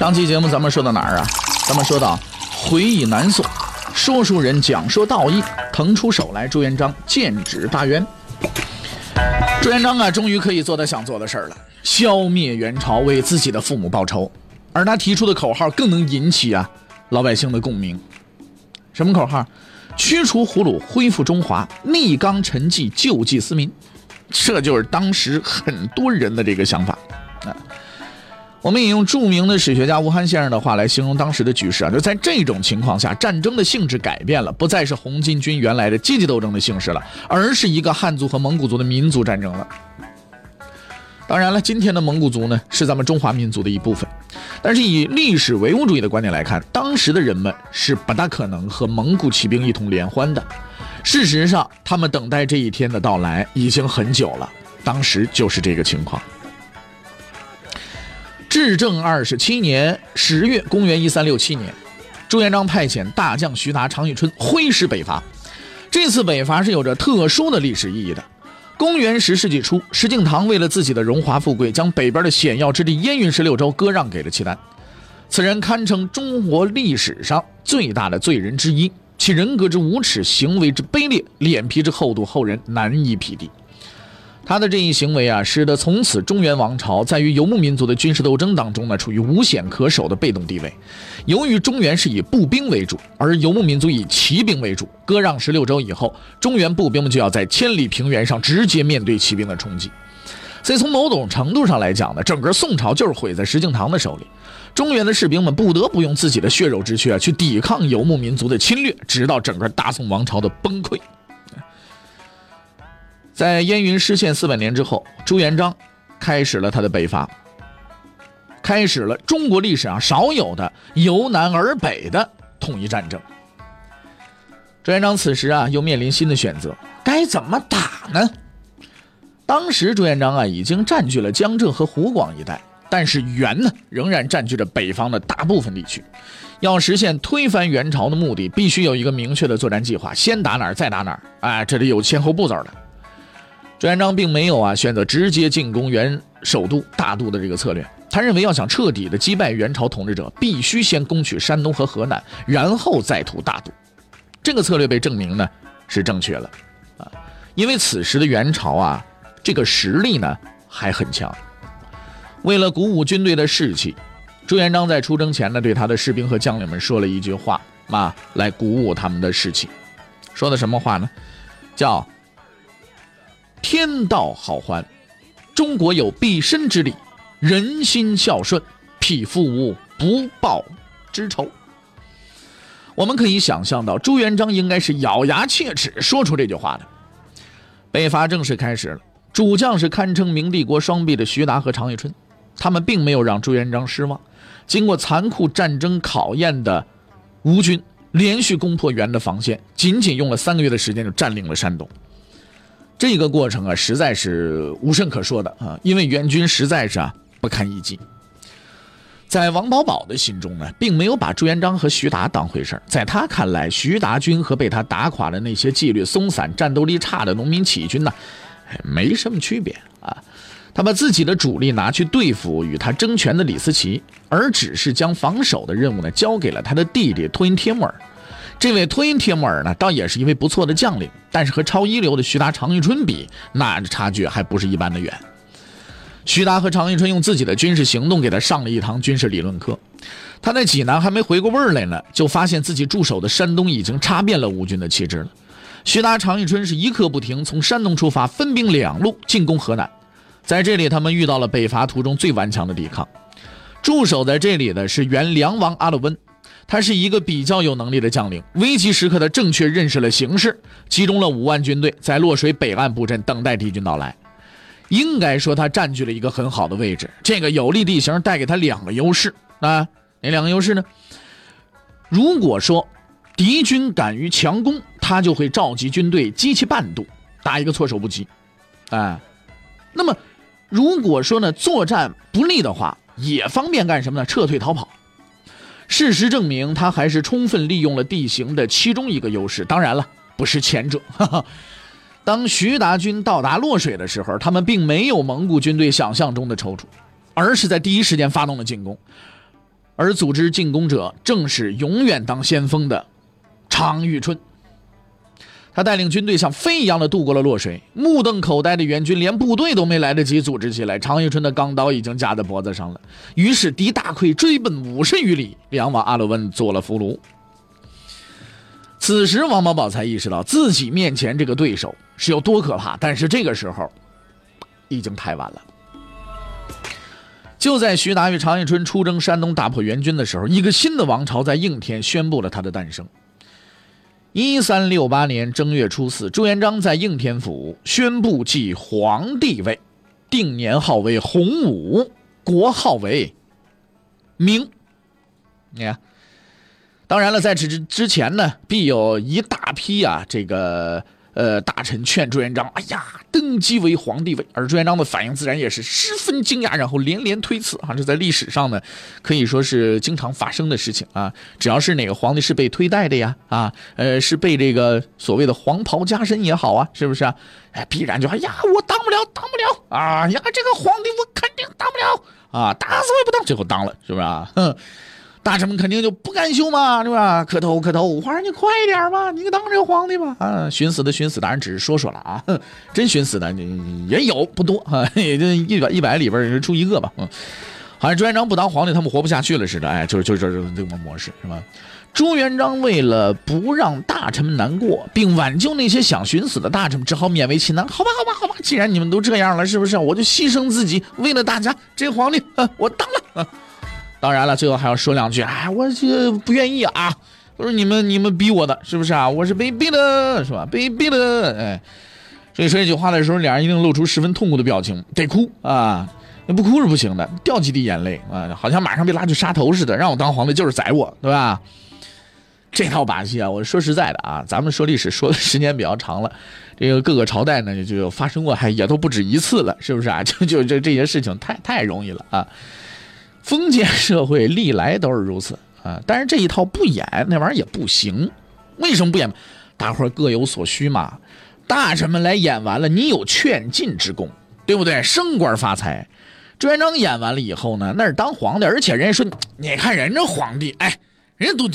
上期节目咱们说到哪儿啊？咱们说到回忆南宋，说书人讲说道义，腾出手来，朱元璋剑指大渊。朱元璋啊，终于可以做他想做的事儿了，消灭元朝，为自己的父母报仇。而他提出的口号更能引起啊。老百姓的共鸣，什么口号？驱除胡虏，恢复中华，逆纲陈纪，救济思民。这就是当时很多人的这个想法啊。我们引用著名的史学家吴晗先生的话来形容当时的局势啊，就在这种情况下，战争的性质改变了，不再是红巾军原来的阶级斗争的性质了，而是一个汉族和蒙古族的民族战争了。当然了，今天的蒙古族呢，是咱们中华民族的一部分。但是以历史唯物主义的观点来看，当时的人们是不大可能和蒙古骑兵一同联欢的。事实上，他们等待这一天的到来已经很久了。当时就是这个情况。至正二十七年十月，公元一三六七年，朱元璋派遣大将徐达、常遇春挥师北伐。这次北伐是有着特殊的历史意义的。公元十世纪初，石敬瑭为了自己的荣华富贵，将北边的险要之地燕云十六州割让给了契丹。此人堪称中国历史上最大的罪人之一，其人格之无耻，行为之卑劣，脸皮之厚度，后人难以匹敌。他的这一行为啊，使得从此中原王朝在与游牧民族的军事斗争当中呢，处于无险可守的被动地位。由于中原是以步兵为主，而游牧民族以骑兵为主，割让十六州以后，中原步兵们就要在千里平原上直接面对骑兵的冲击。所以从某种程度上来讲呢，整个宋朝就是毁在石敬瑭的手里。中原的士兵们不得不用自己的血肉之躯啊，去抵抗游牧民族的侵略，直到整个大宋王朝的崩溃。在燕云失陷四百年之后，朱元璋开始了他的北伐，开始了中国历史上少有的由南而北的统一战争。朱元璋此时啊，又面临新的选择，该怎么打呢？当时朱元璋啊，已经占据了江浙和湖广一带，但是元呢，仍然占据着北方的大部分地区。要实现推翻元朝的目的，必须有一个明确的作战计划，先打哪儿，再打哪儿。哎，这里有先后步骤的。朱元璋并没有啊选择直接进攻元首都大都的这个策略，他认为要想彻底的击败元朝统治者，必须先攻取山东和河南，然后再图大都。这个策略被证明呢是正确了啊，因为此时的元朝啊这个实力呢还很强。为了鼓舞军队的士气，朱元璋在出征前呢对他的士兵和将领们说了一句话啊，来鼓舞他们的士气。说的什么话呢？叫。天道好还，中国有必身之理，人心孝顺，匹夫无不报之仇。我们可以想象到，朱元璋应该是咬牙切齿说出这句话的。北伐正式开始了，主将是堪称明帝国双臂的徐达和常遇春，他们并没有让朱元璋失望。经过残酷战争考验的吴军，连续攻破元的防线，仅仅用了三个月的时间就占领了山东。这个过程啊，实在是无甚可说的啊，因为元军实在是啊不堪一击。在王保保的心中呢，并没有把朱元璋和徐达当回事在他看来，徐达军和被他打垮的那些纪律松散、战斗力差的农民起义军呢，没什么区别啊。他把自己的主力拿去对付与他争权的李思齐，而只是将防守的任务呢交给了他的弟弟托因帖木儿。这位托因帖木儿呢，倒也是一位不错的将领，但是和超一流的徐达、常遇春比，那差距还不是一般的远。徐达和常遇春用自己的军事行动给他上了一堂军事理论课。他在济南还没回过味儿来呢，就发现自己驻守的山东已经插遍了吴军的旗帜了。徐达、常遇春是一刻不停，从山东出发，分兵两路进攻河南。在这里，他们遇到了北伐途中最顽强的抵抗。驻守在这里的是原梁王阿勒温。他是一个比较有能力的将领，危急时刻的正确认识了形势，集中了五万军队在洛水北岸布阵，等待敌军到来。应该说，他占据了一个很好的位置。这个有利地形带给他两个优势啊，哪两个优势呢？如果说敌军敢于强攻，他就会召集军队击其半渡，打一个措手不及。哎，那么如果说呢作战不利的话，也方便干什么呢？撤退逃跑。事实证明，他还是充分利用了地形的其中一个优势。当然了，不是前者。哈哈。当徐达军到达洛水的时候，他们并没有蒙古军队想象中的踌躇，而是在第一时间发动了进攻。而组织进攻者正是永远当先锋的常遇春。他带领军队像飞一样的渡过了洛水，目瞪口呆的援军连部队都没来得及组织起来，常遇春的钢刀已经架在脖子上了。于是敌大溃，追奔五十余里，两往阿勒温做了俘虏。此时王保保才意识到自己面前这个对手是有多可怕，但是这个时候已经太晚了。就在徐达与常遇春出征山东，打破援军的时候，一个新的王朝在应天宣布了他的诞生。一三六八年正月初四，朱元璋在应天府宣布继皇帝位，定年号为洪武，国号为明。你看，当然了，在此之之前呢，必有一大批啊，这个。呃，大臣劝朱元璋：“哎呀，登基为皇帝位。”而朱元璋的反应自然也是十分惊讶，然后连连推辞。啊，这在历史上呢，可以说是经常发生的事情啊。只要是哪个皇帝是被推戴的呀，啊，呃，是被这个所谓的黄袍加身也好啊，是不是啊？哎，必然就哎呀，我当不了，当不了啊！呀，这个皇帝我肯定当不了啊，打死我也不当。最后当了，是不是啊？哼。大臣们肯定就不甘休嘛，对吧？磕头磕头，皇上你快点吧，你当这个皇帝吧。啊，寻死的寻死，当然只是说说了啊，真寻死的也有不多啊，也就一百一百里边出一个吧。嗯，好像朱元璋不当皇帝，他们活不下去了似的。哎，就是就是这个模式是吧？朱元璋为了不让大臣们难过，并挽救那些想寻死的大臣们，只好勉为其难。好吧，好吧，好吧，既然你们都这样了，是不是？我就牺牲自己，为了大家，这皇帝我当了。当然了，最后还要说两句，哎，我这不愿意啊，都是你们你们逼我的，是不是啊？我是被逼的，是吧？被逼的，哎，所以说这句话的时候，两人一定露出十分痛苦的表情，得哭啊，那不哭是不行的，掉几滴眼泪啊，好像马上被拉去杀头似的，让我当皇帝就是宰我，对吧？这套把戏啊，我说实在的啊，咱们说历史说的时间比较长了，这个各个朝代呢就发生过，还也都不止一次了，是不是啊？就就这这些事情太太容易了啊。封建社会历来都是如此啊，但是这一套不演那玩意儿也不行。为什么不演？大伙儿各有所需嘛。大臣们来演完了，你有劝进之功，对不对？升官发财。朱元璋演完了以后呢，那是当皇帝，而且人家说，你看人家皇帝，哎，人家都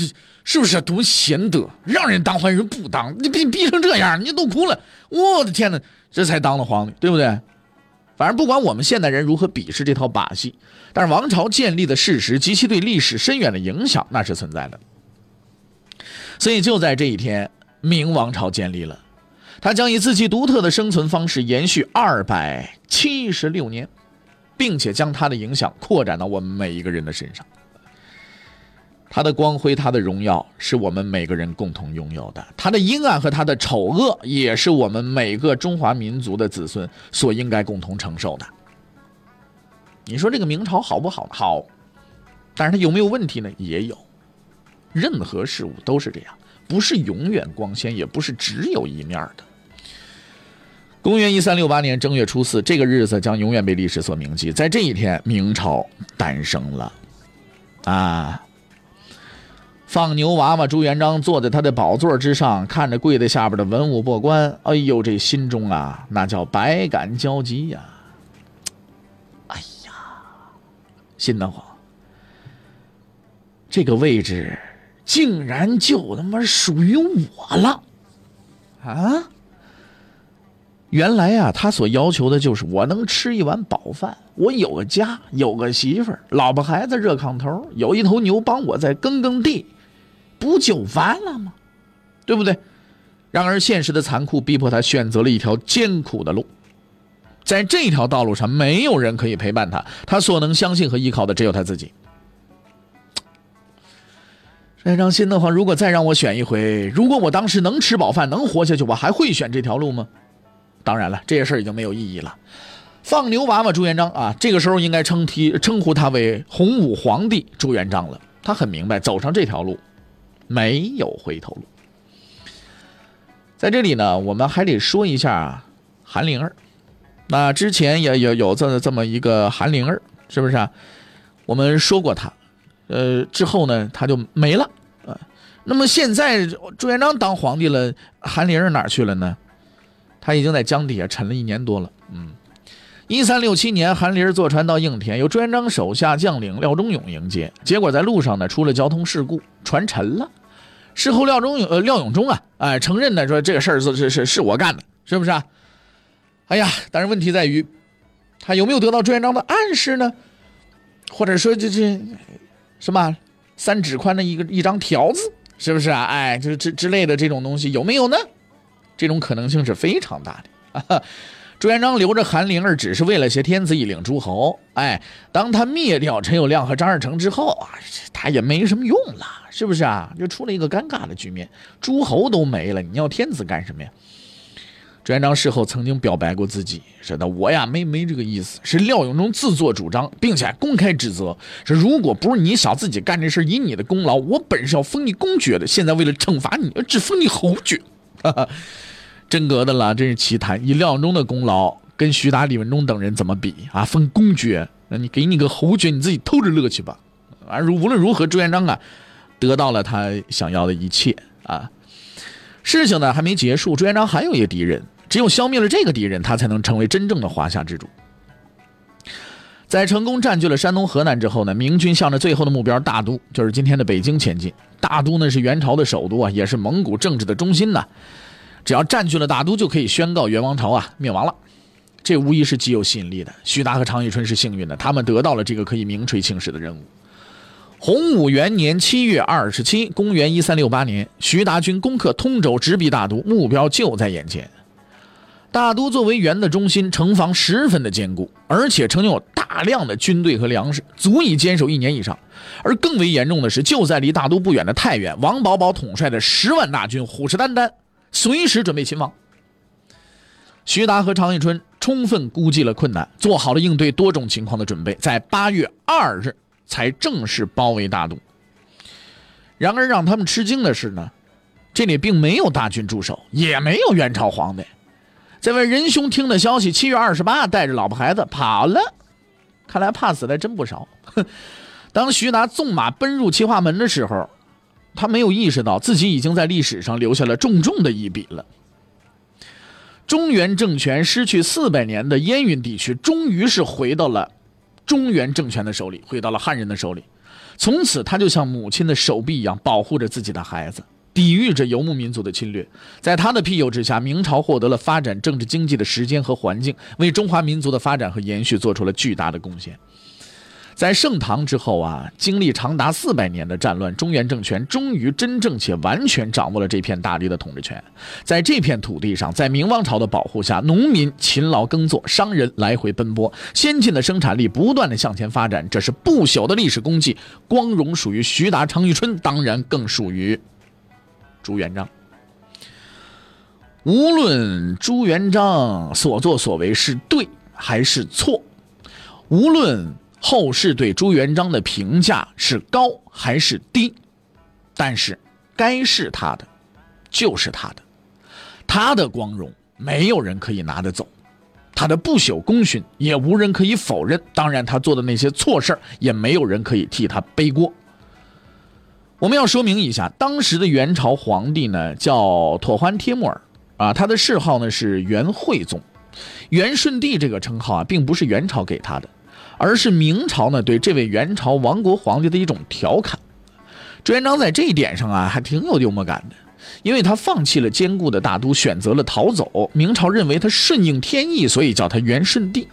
是不是多贤德，让人当皇帝不当，你逼逼成这样，你都哭了。我的天哪，这才当了皇帝，对不对？反正不管我们现代人如何鄙视这套把戏，但是王朝建立的事实及其对历史深远的影响那是存在的。所以就在这一天，明王朝建立了，他将以自己独特的生存方式延续二百七十六年，并且将他的影响扩展到我们每一个人的身上。他的光辉，他的荣耀，是我们每个人共同拥有的；他的阴暗和他的丑恶，也是我们每个中华民族的子孙所应该共同承受的。你说这个明朝好不好？好，但是它有没有问题呢？也有。任何事物都是这样，不是永远光鲜，也不是只有一面的。公元一三六八年正月初四，这个日子将永远被历史所铭记。在这一天，明朝诞生了，啊。放牛娃娃朱元璋坐在他的宝座之上，看着跪在下边的文武百官，哎呦，这心中啊，那叫百感交集呀！哎呀，心得慌，这个位置竟然就他妈属于我了啊！原来啊，他所要求的就是我能吃一碗饱饭，我有个家，有个媳妇儿，老婆孩子热炕头，有一头牛帮我再耕耕地。不就完了吗？对不对？然而现实的残酷逼迫他选择了一条艰苦的路，在这条道路上，没有人可以陪伴他，他所能相信和依靠的只有他自己。这张心的话，如果再让我选一回，如果我当时能吃饱饭，能活下去，我还会选这条路吗？当然了，这些事儿已经没有意义了。放牛娃娃朱元璋啊，这个时候应该称提称呼他为洪武皇帝朱元璋了。他很明白，走上这条路。没有回头路。在这里呢，我们还得说一下韩灵儿。那之前也有有这这么一个韩灵儿，是不是啊？我们说过他，呃，之后呢他就没了啊。那么现在朱元璋当皇帝了，韩灵儿哪去了呢？他已经在江底下沉了一年多了。嗯，一三六七年，韩林儿坐船到应天，由朱元璋手下将领廖忠勇迎接，结果在路上呢出了交通事故，船沉了。事后廖忠勇呃廖永忠啊，哎承认呢说这个事儿是是是是我干的，是不是啊？哎呀，但是问题在于，他有没有得到朱元璋的暗示呢？或者说这这什么三指宽的一个一张条子，是不是啊？哎，就是之之类的这种东西有没有呢？这种可能性是非常大的。朱元璋留着韩灵儿，只是为了挟天子以令诸侯。哎，当他灭掉陈友谅和张士诚之后啊，他也没什么用了，是不是啊？就出了一个尴尬的局面，诸侯都没了，你要天子干什么呀？朱元璋事后曾经表白过自己，说的我呀没没这个意思，是廖永忠自作主张，并且公开指责，说如果不是你小自己干这事，以你的功劳，我本是要封你公爵的，现在为了惩罚你，只封你侯爵。哈哈。真格的了，真是奇谈。以廖永忠的功劳跟徐达、李文忠等人怎么比啊？封公爵，那你给你个侯爵，你自己偷着乐去吧。而如无论如何，朱元璋啊，得到了他想要的一切啊。事情呢还没结束，朱元璋还有一个敌人，只有消灭了这个敌人，他才能成为真正的华夏之主。在成功占据了山东、河南之后呢，明军向着最后的目标大都，就是今天的北京前进。大都呢是元朝的首都啊，也是蒙古政治的中心呐。只要占据了大都，就可以宣告元王朝啊灭亡了，这无疑是极有吸引力的。徐达和常遇春是幸运的，他们得到了这个可以名垂青史的任务。洪武元年七月二十七，公元一三六八年，徐达军攻克通州，直逼大都，目标就在眼前。大都作为元的中心，城防十分的坚固，而且曾经有大量的军队和粮食，足以坚守一年以上。而更为严重的是，就在离大都不远的太原，王保保统帅的十万大军虎视眈眈。随时准备勤王。徐达和常遇春充分估计了困难，做好了应对多种情况的准备，在八月二日才正式包围大都。然而让他们吃惊的是呢，这里并没有大军驻守，也没有元朝皇帝。这位仁兄听的消息，七月二十八带着老婆孩子跑了。看来怕死的真不少。当徐达纵马奔入齐化门的时候。他没有意识到自己已经在历史上留下了重重的一笔了。中原政权失去四百年的燕云地区，终于是回到了中原政权的手里，回到了汉人的手里。从此，他就像母亲的手臂一样保护着自己的孩子，抵御着游牧民族的侵略。在他的庇佑之下，明朝获得了发展政治经济的时间和环境，为中华民族的发展和延续做出了巨大的贡献。在盛唐之后啊，经历长达四百年的战乱，中原政权终于真正且完全掌握了这片大地的统治权。在这片土地上，在明王朝的保护下，农民勤劳耕作，商人来回奔波，先进的生产力不断的向前发展，这是不朽的历史功绩。光荣属于徐达、常遇春，当然更属于朱元璋。无论朱元璋所作所为是对还是错，无论。后世对朱元璋的评价是高还是低？但是，该是他的，就是他的，他的光荣没有人可以拿得走，他的不朽功勋也无人可以否认。当然，他做的那些错事也没有人可以替他背锅。我们要说明一下，当时的元朝皇帝呢叫妥欢帖木儿啊，他的谥号呢是元惠宗，元顺帝这个称号啊，并不是元朝给他的。而是明朝呢对这位元朝亡国皇帝的一种调侃。朱元璋在这一点上啊还挺有幽默感的，因为他放弃了坚固的大都，选择了逃走。明朝认为他顺应天意，所以叫他元顺帝。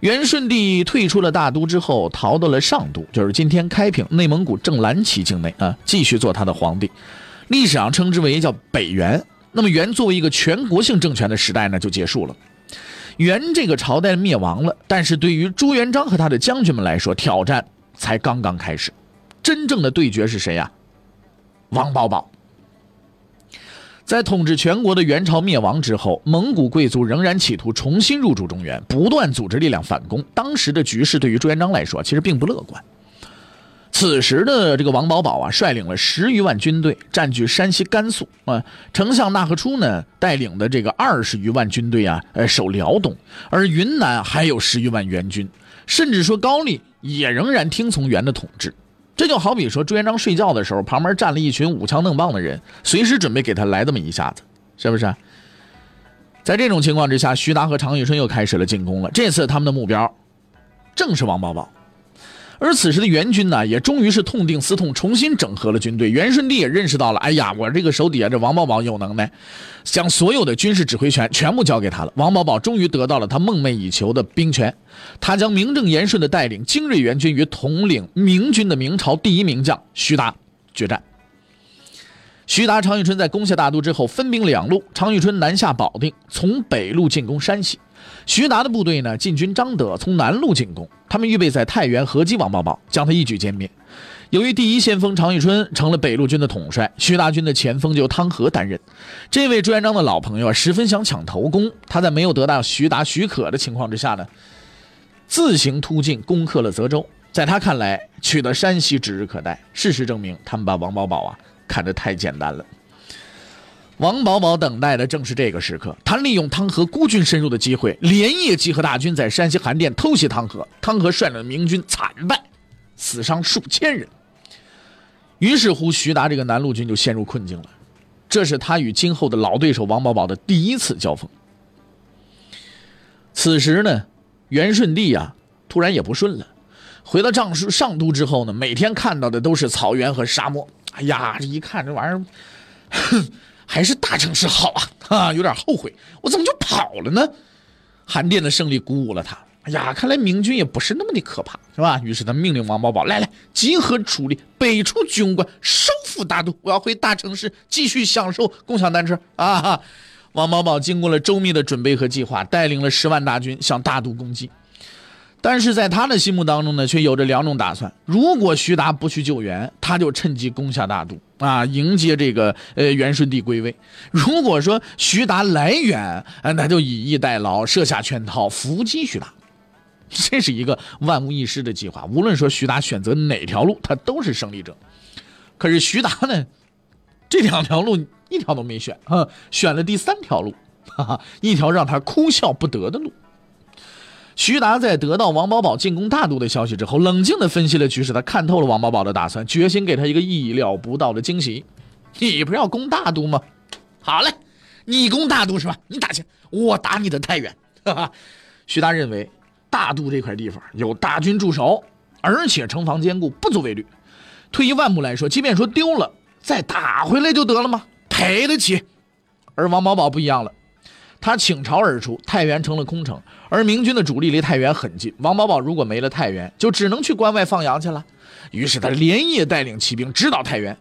元顺帝退出了大都之后，逃到了上都，就是今天开平内蒙古正蓝旗境内啊，继续做他的皇帝。历史上称之为叫北元。那么元作为一个全国性政权的时代呢就结束了。元这个朝代灭亡了，但是对于朱元璋和他的将军们来说，挑战才刚刚开始。真正的对决是谁呀？王保保。在统治全国的元朝灭亡之后，蒙古贵族仍然企图重新入主中原，不断组织力量反攻。当时的局势对于朱元璋来说，其实并不乐观。此时的这个王保保啊，率领了十余万军队，占据山西、甘肃啊。丞相纳贺初呢，带领的这个二十余万军队啊，呃，守辽东。而云南还有十余万援军，甚至说高丽也仍然听从元的统治。这就好比说朱元璋睡觉的时候，旁边站了一群舞枪弄棒的人，随时准备给他来这么一下子，是不是？在这种情况之下，徐达和常遇春又开始了进攻了。这次他们的目标正是王保保。而此时的元军呢，也终于是痛定思痛，重新整合了军队。元顺帝也认识到了，哎呀，我这个手底下这王保保有能耐，将所有的军事指挥权全部交给他了。王保保终于得到了他梦寐以求的兵权，他将名正言顺的带领精锐元军与统领明军的明朝第一名将徐达决战。徐达、常遇春在攻下大都之后，分兵两路，常遇春南下保定，从北路进攻山西。徐达的部队呢，进军张德，从南路进攻。他们预备在太原合击王保保，将他一举歼灭。由于第一先锋常遇春成了北路军的统帅，徐达军的前锋就汤和担任。这位朱元璋的老朋友啊，十分想抢头功。他在没有得到徐达许可的情况之下呢，自行突进，攻克了泽州。在他看来，取得山西指日可待。事实证明，他们把王保保啊看得太简单了。王保保等待的正是这个时刻，他利用汤和孤军深入的机会，连夜集合大军在山西韩店偷袭汤和。汤和率领的明军惨败，死伤数千人。于是乎，徐达这个南路军就陷入困境了。这是他与今后的老对手王保保的第一次交锋。此时呢，元顺帝啊，突然也不顺了。回到上书上都之后呢，每天看到的都是草原和沙漠。哎呀，这一看这玩意儿，哼。还是大城市好啊！啊，有点后悔，我怎么就跑了呢？韩殿的胜利鼓舞了他。哎呀，看来明军也不是那么的可怕，是吧？于是他命令王保保来来，集合主力，北出军官，收复大都。我要回大城市，继续享受共享单车啊！王保保经过了周密的准备和计划，带领了十万大军向大都攻击。但是在他的心目当中呢，却有着两种打算：如果徐达不去救援，他就趁机攻下大都。啊，迎接这个呃元顺帝归位。如果说徐达来援，那就以逸待劳，设下圈套，伏击徐达。这是一个万无一失的计划。无论说徐达选择哪条路，他都是胜利者。可是徐达呢，这两条路一条都没选啊，选了第三条路，哈哈，一条让他哭笑不得的路。徐达在得到王保保进攻大都的消息之后，冷静地分析了局势，他看透了王保保的打算，决心给他一个意料不到的惊喜。你不是要攻大都吗？好嘞，你攻大都是吧？你打去，我打你的太原。哈哈，徐达认为大都这块地方有大军驻守，而且城防坚固，不足为虑。退一万步来说，即便说丢了，再打回来就得了吗？赔得起。而王保保不一样了。他倾巢而出，太原成了空城，而明军的主力离太原很近。王保保如果没了太原，就只能去关外放羊去了。于是他连夜带领骑兵直捣太原。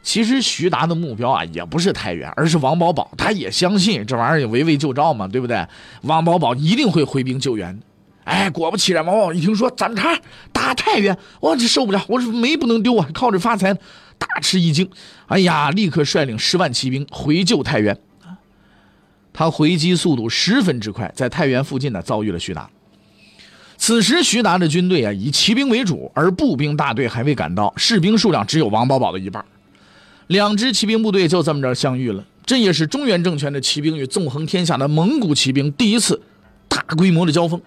其实徐达的目标啊，也不是太原，而是王保保。他也相信这玩意儿围魏救赵嘛，对不对？王保保一定会回兵救援的。哎，果不其然，王保保一听说咱茬打太原，我这受不了，我是煤不能丢啊，靠着发财，大吃一惊。哎呀，立刻率领十万骑兵回救太原。他回击速度十分之快，在太原附近呢遭遇了徐达。此时徐达的军队啊以骑兵为主，而步兵大队还未赶到，士兵数量只有王保保的一半。两支骑兵部队就这么着相遇了，这也是中原政权的骑兵与纵横天下的蒙古骑兵第一次大规模的交锋。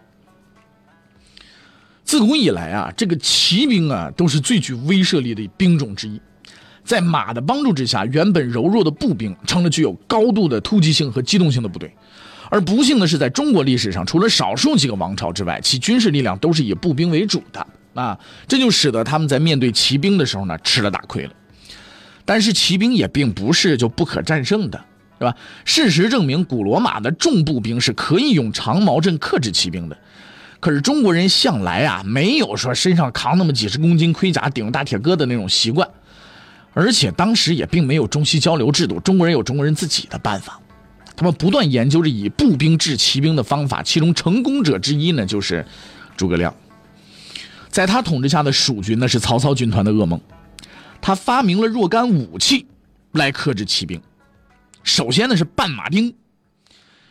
自古以来啊，这个骑兵啊都是最具威慑力的兵种之一。在马的帮助之下，原本柔弱的步兵成了具有高度的突击性和机动性的部队。而不幸的是，在中国历史上，除了少数几个王朝之外，其军事力量都是以步兵为主的啊，这就使得他们在面对骑兵的时候呢，吃了大亏了。但是骑兵也并不是就不可战胜的，是吧？事实证明，古罗马的重步兵是可以用长矛阵克制骑兵的。可是中国人向来啊，没有说身上扛那么几十公斤盔甲、顶着大铁疙瘩那种习惯。而且当时也并没有中西交流制度，中国人有中国人自己的办法，他们不断研究着以步兵制骑兵的方法，其中成功者之一呢就是诸葛亮。在他统治下的蜀军呢是曹操军团的噩梦，他发明了若干武器来克制骑兵。首先呢是绊马钉，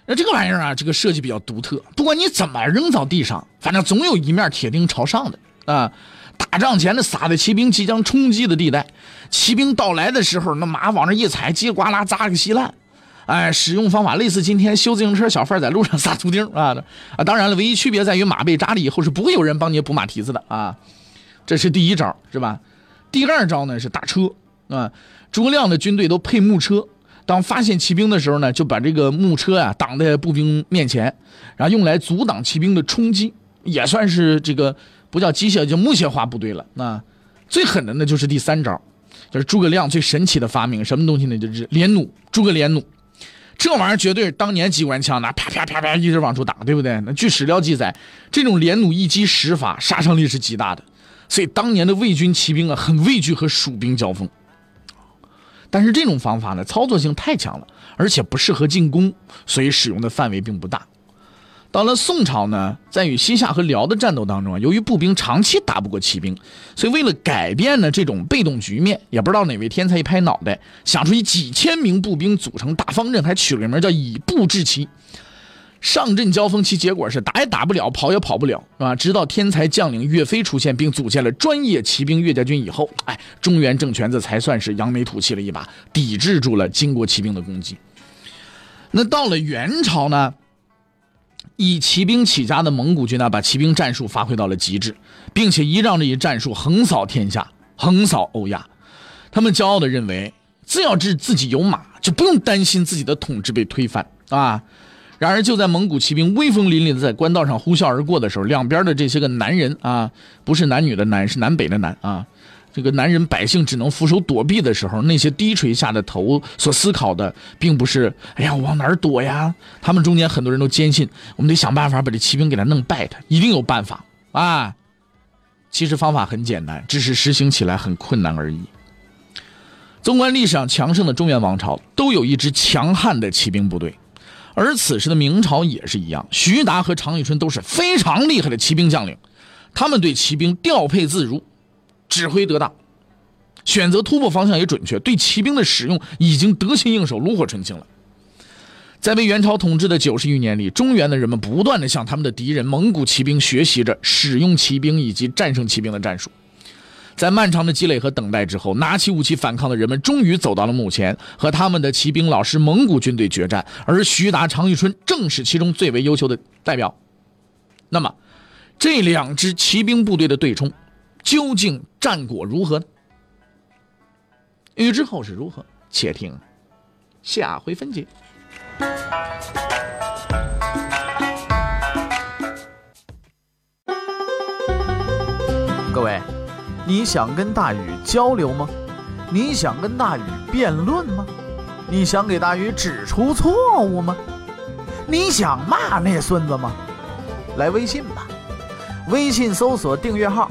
那这个玩意儿啊，这个设计比较独特，不管你怎么扔到地上，反正总有一面铁钉朝上的啊。打仗前的撒的骑兵即将冲击的地带，骑兵到来的时候，那马往那一踩，叽里呱啦砸个稀烂。哎，使用方法类似今天修自行车小贩在路上撒图钉啊啊！当然了，唯一区别在于马被扎了以后是不会有人帮你补马蹄子的啊。这是第一招，是吧？第二招呢是打车啊。诸葛亮的军队都配木车，当发现骑兵的时候呢，就把这个木车啊挡在步兵面前，然后用来阻挡骑兵的冲击，也算是这个不叫机械，叫木械化部队了。那最狠的呢就是第三招，就是诸葛亮最神奇的发明，什么东西呢？就是连弩，诸葛连弩。这玩意儿绝对是当年机关枪，那啪啪啪啪一直往出打，对不对？那据史料记载，这种连弩一击十发，杀伤力是极大的。所以当年的魏军骑兵啊，很畏惧和蜀兵交锋。但是这种方法呢，操作性太强了，而且不适合进攻，所以使用的范围并不大。到了宋朝呢，在与西夏和辽的战斗当中啊，由于步兵长期打不过骑兵，所以为了改变呢这种被动局面，也不知道哪位天才一拍脑袋，想出以几千名步兵组成大方阵，还取了个名叫以步制骑。上阵交锋，其结果是打也打不了，跑也跑不了，是吧？直到天才将领岳飞出现，并组建了专业骑兵岳家军以后，哎，中原政权这才算是扬眉吐气了一把，抵制住了金国骑兵的攻击。那到了元朝呢？以骑兵起家的蒙古军呢，把骑兵战术发挥到了极致，并且依仗这一战术横扫天下，横扫欧亚。他们骄傲地认为，只要是自己有马，就不用担心自己的统治被推翻啊。然而，就在蒙古骑兵威风凛凛的在官道上呼啸而过的时候，两边的这些个男人啊，不是男女的男，是南北的南啊。这个男人百姓只能俯首躲避的时候，那些低垂下的头所思考的，并不是“哎呀，我往哪儿躲呀？”他们中间很多人都坚信，我们得想办法把这骑兵给他弄败，他一定有办法啊。其实方法很简单，只是实行起来很困难而已。纵观历史上强盛的中原王朝，都有一支强悍的骑兵部队，而此时的明朝也是一样。徐达和常遇春都是非常厉害的骑兵将领，他们对骑兵调配自如。指挥得当，选择突破方向也准确，对骑兵的使用已经得心应手、炉火纯青了。在被元朝统治的九十余年里，中原的人们不断的向他们的敌人蒙古骑兵学习着使用骑兵以及战胜骑兵的战术。在漫长的积累和等待之后，拿起武器反抗的人们终于走到了墓前，和他们的骑兵老师蒙古军队决战。而徐达、常遇春正是其中最为优秀的代表。那么，这两支骑兵部队的对冲。究竟战果如何呢？欲知后事如何，且听下回分解。各位，你想跟大禹交流吗？你想跟大禹辩论吗？你想给大禹指出错误吗？你想骂那孙子吗？来微信吧，微信搜索订阅号。